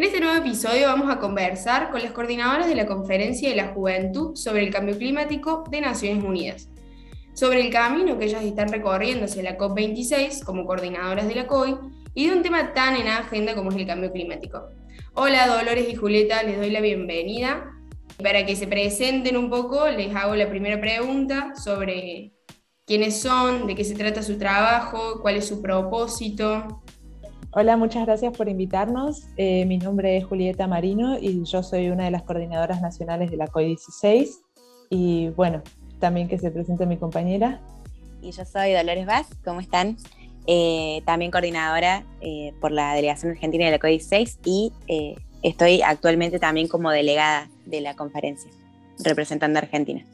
En este nuevo episodio vamos a conversar con las coordinadoras de la Conferencia de la Juventud sobre el Cambio Climático de Naciones Unidas, sobre el camino que ellas están recorriendo hacia la COP26 como coordinadoras de la COI y de un tema tan en agenda como es el cambio climático. Hola Dolores y Julieta, les doy la bienvenida. Para que se presenten un poco, les hago la primera pregunta sobre quiénes son, de qué se trata su trabajo, cuál es su propósito. Hola, muchas gracias por invitarnos. Eh, mi nombre es Julieta Marino y yo soy una de las coordinadoras nacionales de la COI 16. Y bueno, también que se presente mi compañera. Y yo soy Dolores Vaz, ¿cómo están? Eh, también coordinadora eh, por la Delegación Argentina de la COI 16 y estoy actualmente también como delegada de la conferencia, representando a Argentina.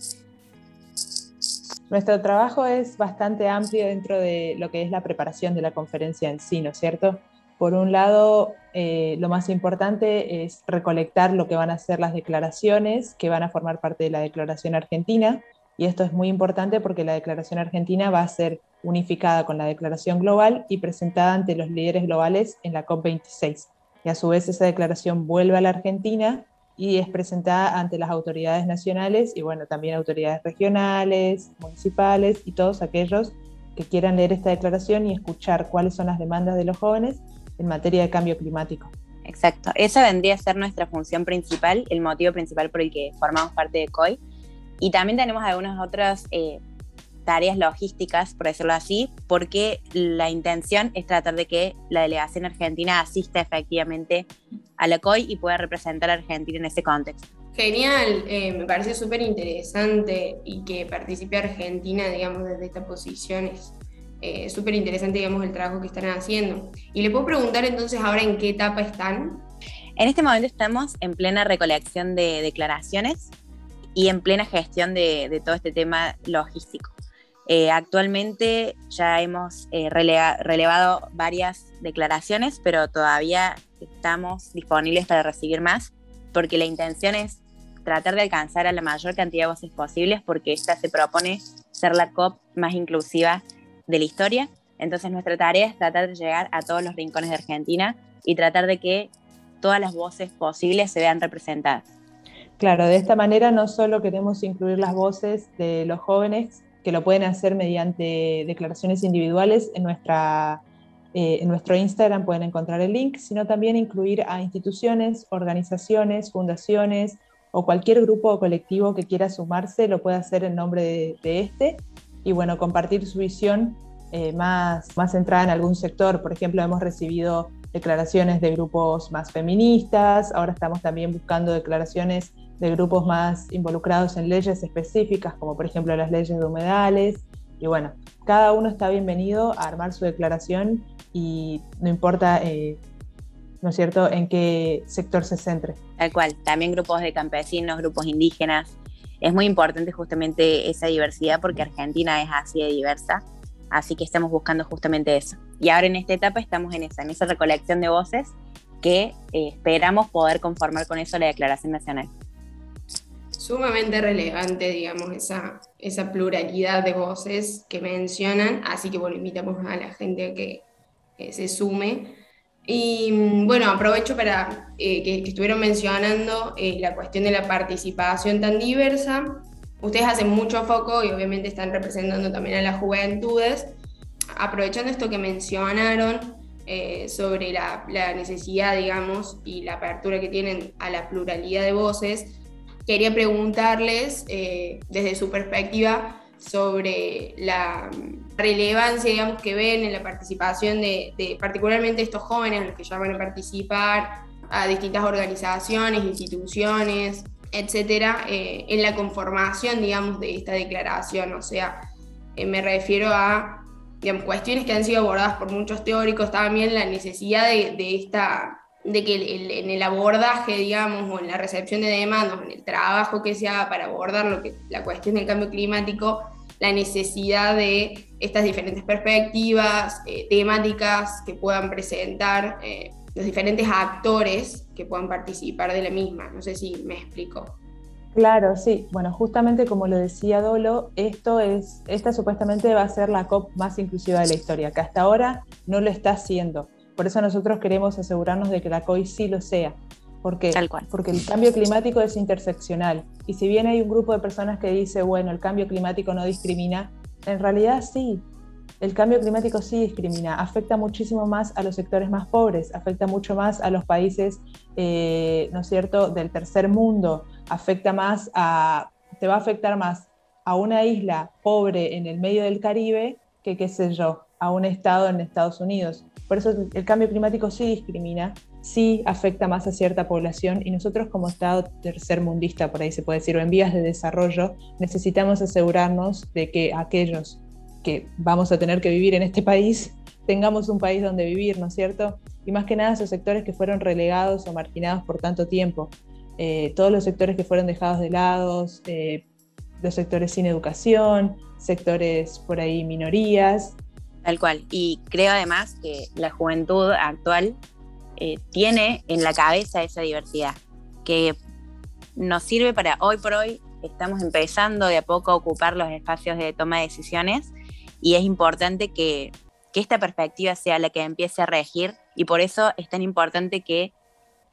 Nuestro trabajo es bastante amplio dentro de lo que es la preparación de la conferencia en sí, ¿no es cierto? Por un lado, eh, lo más importante es recolectar lo que van a ser las declaraciones que van a formar parte de la Declaración Argentina. Y esto es muy importante porque la Declaración Argentina va a ser unificada con la Declaración Global y presentada ante los líderes globales en la COP26. Y a su vez esa declaración vuelve a la Argentina y es presentada ante las autoridades nacionales y bueno, también autoridades regionales, municipales y todos aquellos que quieran leer esta declaración y escuchar cuáles son las demandas de los jóvenes en materia de cambio climático. Exacto, esa vendría a ser nuestra función principal, el motivo principal por el que formamos parte de COI. Y también tenemos algunas otras eh, tareas logísticas, por decirlo así, porque la intención es tratar de que la delegación argentina asista efectivamente a la COI y pueda representar a Argentina en ese contexto. Genial, eh, me parece súper interesante y que participe Argentina, digamos, desde esta posición es eh, súper interesante, digamos, el trabajo que están haciendo. Y le puedo preguntar entonces ahora en qué etapa están. En este momento estamos en plena recolección de declaraciones y en plena gestión de, todo este tema logístico. Eh, actualmente ya hemos relevado varias declaraciones, pero todavía estamos disponibles para recibir más, porque la intención es tratar de alcanzar a la mayor cantidad de voces posibles, porque esta se propone ser la COP más inclusiva de la historia. Entonces nuestra tarea es tratar de llegar a todos los rincones de Argentina y tratar de que todas las voces posibles se vean representadas. Claro, de esta manera no solo queremos incluir las voces de los jóvenes, que lo pueden hacer mediante declaraciones individuales en nuestra eh, en nuestro Instagram pueden encontrar el link, sino también incluir a instituciones, organizaciones, fundaciones o cualquier grupo o colectivo que quiera sumarse, lo puede hacer en nombre de, este y bueno, compartir su visión eh, más, más centrada en algún sector. Por ejemplo, hemos recibido declaraciones de grupos más feministas, ahora estamos también buscando declaraciones de grupos más involucrados en leyes específicas, como por ejemplo las leyes de humedales. Y bueno, cada uno está bienvenido a armar su declaración y no importa, eh, ¿no es cierto?, en qué sector se centre. Tal cual, también grupos de campesinos, grupos indígenas. Es muy importante justamente esa diversidad porque Argentina es así de diversa, así que estamos buscando justamente eso. Y ahora en esta etapa estamos en esa, en esa recolección de voces que eh, esperamos poder conformar con eso la Declaración Nacional sumamente relevante, digamos, esa, esa pluralidad de voces que mencionan, así que bueno, invitamos a la gente a que se sume. Y bueno, aprovecho para eh, que, estuvieron mencionando eh, la cuestión de la participación tan diversa. Ustedes hacen mucho foco y obviamente están representando también a las juventudes. Aprovechando esto que mencionaron eh, sobre la, la, necesidad, digamos, y la apertura que tienen a la pluralidad de voces, quería preguntarles desde su perspectiva sobre la relevancia, digamos, que ven en la participación de, particularmente estos jóvenes, los que ya van a participar, a distintas organizaciones, instituciones, etcétera, eh, en la conformación, digamos, de esta declaración. O sea, eh, me refiero a digamos, cuestiones que han sido abordadas por muchos teóricos, también la necesidad de, esta de que en el abordaje, digamos, o en la recepción de demandas, en el trabajo que se haga para abordar lo que, la cuestión del cambio climático, la necesidad de estas diferentes perspectivas, eh, temáticas que puedan presentar eh, los diferentes actores que puedan participar de la misma. No sé si me explico. Claro, sí. Bueno, justamente como lo decía Dolo, esto es, esta supuestamente va a ser la COP más inclusiva de la historia, que hasta ahora no lo está haciendo. Por eso nosotros queremos asegurarnos de que la COI sí lo sea. ¿Por qué? Tal cual. Porque el cambio climático es interseccional. Y si bien hay un grupo de personas que dice, bueno, el cambio climático no discrimina, en realidad sí. El cambio climático sí discrimina, afecta muchísimo más a los sectores más pobres, afecta mucho más a los países, eh, ¿no es cierto?, del tercer mundo, afecta más a, te va a afectar más a una isla pobre en el medio del Caribe que, qué sé yo, a un estado en Estados Unidos. Por eso el cambio climático sí discrimina, sí afecta más a cierta población y nosotros como Estado tercermundista, por ahí se puede decir, o en vías de desarrollo, necesitamos asegurarnos de que aquellos que vamos a tener que vivir en este país tengamos un país donde vivir, ¿no es cierto? Y más que nada esos sectores que fueron relegados o marginados por tanto tiempo. Eh, todos los sectores que fueron dejados de lado, eh, los sectores sin educación, sectores por ahí minorías. Tal cual. Y creo además que la juventud actual eh, tiene en la cabeza esa diversidad, que nos sirve para hoy por hoy, estamos empezando de a poco a ocupar los espacios de toma de decisiones y es importante que, que esta perspectiva sea la que empiece a regir y por eso es tan importante que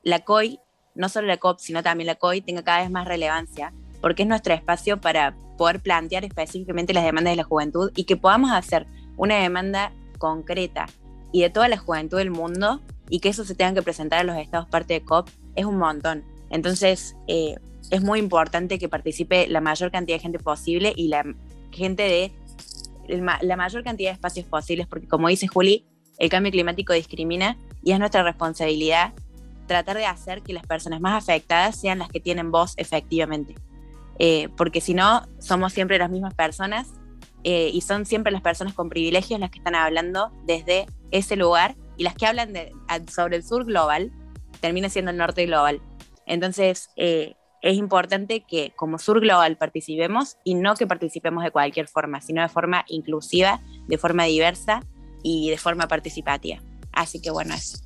la COI, no solo la COP, sino también la COI tenga cada vez más relevancia porque es nuestro espacio para poder plantear específicamente las demandas de la juventud y que podamos hacer una demanda concreta y de toda la juventud del mundo y que eso se tenga que presentar a los estados parte de COP es un montón. Entonces, eh, es muy importante que participe la mayor cantidad de gente posible y la gente de la mayor cantidad de espacios posibles, porque como dice Juli, el cambio climático discrimina y es nuestra responsabilidad tratar de hacer que las personas más afectadas sean las que tienen voz efectivamente. Eh, porque si no, somos siempre las mismas personas eh, y son siempre las personas con privilegios las que están hablando desde ese lugar y las que hablan sobre el sur global termina siendo el norte global. Entonces, eh, es importante que como sur global participemos y no que participemos de cualquier forma, sino de forma inclusiva, de forma diversa y de forma participativa. Así que bueno, eso.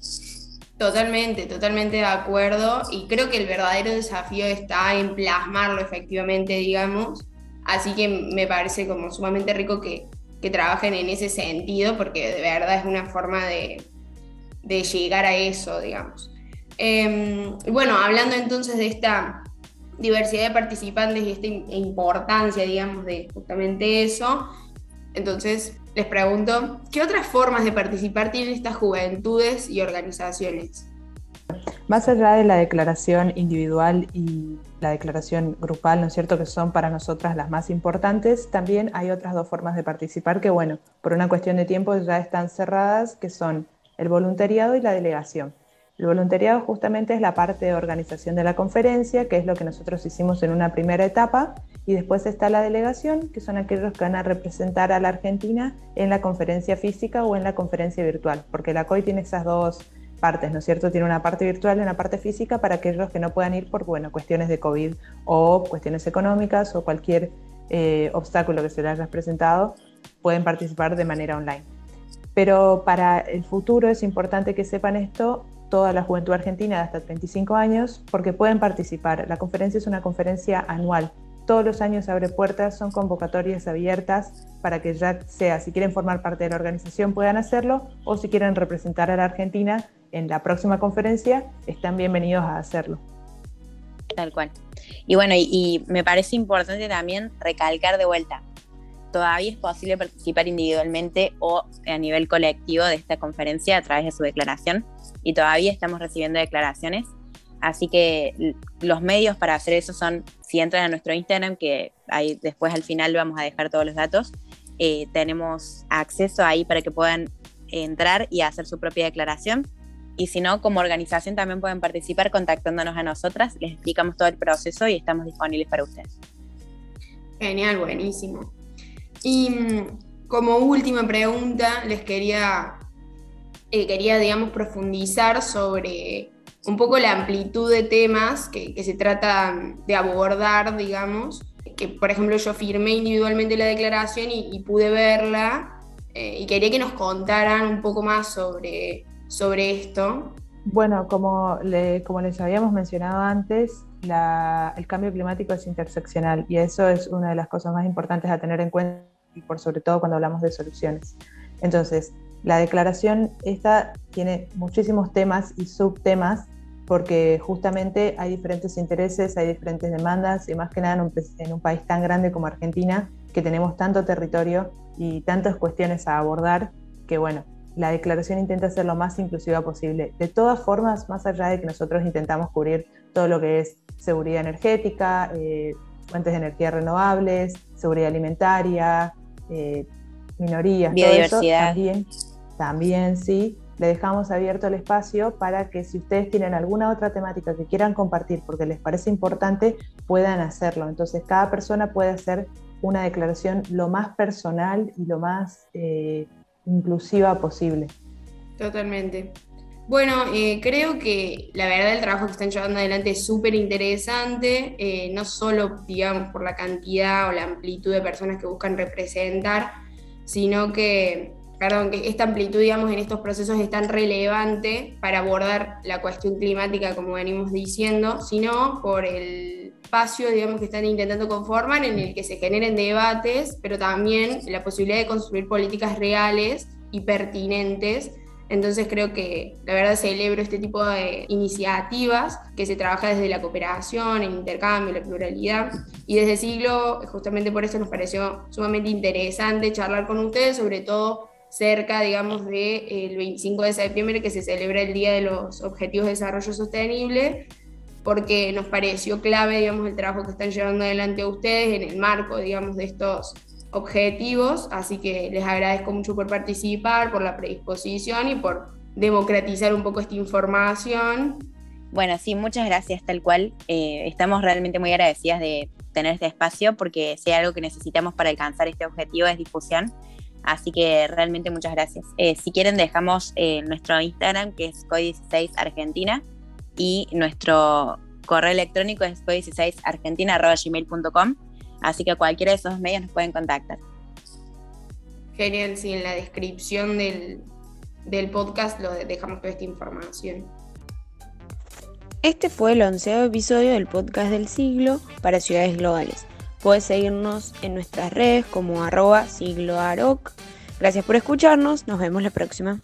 Totalmente, totalmente de acuerdo. Y creo que el verdadero desafío está en plasmarlo efectivamente, digamos. Así que me parece como sumamente rico que, trabajen en ese sentido, porque de verdad es una forma de, de llegar a eso, digamos. Em, bueno, hablando entonces de esta diversidad de participantes y esta importancia, digamos, de justamente eso, entonces les pregunto, ¿qué otras formas de participar tienen estas juventudes y organizaciones? Más allá de la declaración individual y la declaración grupal, ¿no es cierto?, que son para nosotras las más importantes, también hay otras dos formas de participar que, bueno, por una cuestión de tiempo ya están cerradas, que son el voluntariado y la delegación. El voluntariado justamente es la parte de organización de la conferencia, que es lo que nosotros hicimos en una primera etapa, y después está la delegación, que son aquellos que van a representar a la Argentina en la conferencia física o en la conferencia virtual, porque la COI tiene esas dos partes, ¿no es cierto? Tiene una parte virtual y una parte física para aquellos que no puedan ir por, bueno, cuestiones de COVID o cuestiones económicas o cualquier eh, obstáculo que se les haya presentado, pueden participar de manera online. Pero para el futuro es importante que sepan esto toda la juventud argentina de hasta 35 años porque pueden participar. La conferencia es una conferencia anual. Todos los años abre puertas, son convocatorias abiertas para que ya sea, si quieren formar parte de la organización puedan hacerlo o si quieren representar a la Argentina en la próxima conferencia, están bienvenidos a hacerlo. Tal cual. Y bueno, y, me parece importante también recalcar de vuelta, todavía es posible participar individualmente o a nivel colectivo de esta conferencia a través de su declaración y todavía estamos recibiendo declaraciones. Así que los medios para hacer eso son, si entran a nuestro Instagram, que ahí después al final vamos a dejar todos los datos, eh, tenemos acceso ahí para que puedan entrar y hacer su propia declaración. Y si no, como organización también pueden participar contactándonos a nosotras, les explicamos todo el proceso y estamos disponibles para ustedes. Genial, buenísimo. Y mm, como última pregunta, les quería, eh, quería, digamos, profundizar sobre un poco la amplitud de temas que, se trata de abordar, digamos, que por ejemplo yo firmé individualmente la declaración y, pude verla eh, y quería que nos contaran un poco más sobre, sobre esto. Bueno, como, les habíamos mencionado antes, el cambio climático es interseccional y eso es una de las cosas más importantes a tener en cuenta y por sobre todo cuando hablamos de soluciones. Entonces, La declaración esta tiene muchísimos temas y subtemas porque justamente hay diferentes intereses, hay diferentes demandas y más que nada en un país tan grande como Argentina que tenemos tanto territorio y tantas cuestiones a abordar que bueno, la declaración intenta ser lo más inclusiva posible. De todas formas, más allá de que nosotros intentamos cubrir todo lo que es seguridad energética, eh, fuentes de energía renovables, seguridad alimentaria, eh, minorías, biodiversidad. también, también sí, le dejamos abierto el espacio para que si ustedes tienen alguna otra temática que quieran compartir porque les parece importante, puedan hacerlo. Entonces, cada persona puede hacer una declaración lo más personal y lo más eh, inclusiva posible. Totalmente. Bueno, eh, creo que la verdad el trabajo que están llevando adelante es súper interesante, eh, no solo, digamos, por la cantidad o la amplitud de personas que buscan representar, sino que, perdón, que esta amplitud, digamos, en estos procesos es tan relevante para abordar la cuestión climática, como venimos diciendo, sino por el espacio, digamos, que están intentando conformar en el que se generen debates, pero también la posibilidad de construir políticas reales y pertinentes. Entonces creo que la verdad celebro este tipo de iniciativas que se trabaja desde la cooperación, el intercambio, la pluralidad. Y desde siglo, justamente por eso nos pareció sumamente interesante charlar con ustedes, sobre todo cerca, digamos, del 25 de septiembre que se celebra el Día de los Objetivos de Desarrollo Sostenible porque nos pareció clave, digamos, el trabajo que están llevando adelante ustedes en el marco, digamos, de estos objetivos, así que les agradezco mucho por participar, por la predisposición y por democratizar un poco esta información. Bueno, sí, muchas gracias, tal cual. Eh, estamos realmente muy agradecidas de tener este espacio porque si algo que necesitamos para alcanzar este objetivo es difusión. Así que realmente muchas gracias. Eh, si quieren, dejamos eh, nuestro Instagram, que es COI16 Argentina, y nuestro correo electrónico es 16 argentina.gmail.com, así que cualquiera de esos medios nos pueden contactar. Genial, sí, en la descripción del, del podcast lo dejamos toda esta información. Este fue el onceavo episodio del podcast del siglo para ciudades globales. Puedes seguirnos en nuestras redes como arroba sigloaroc. Gracias por escucharnos, nos vemos la próxima.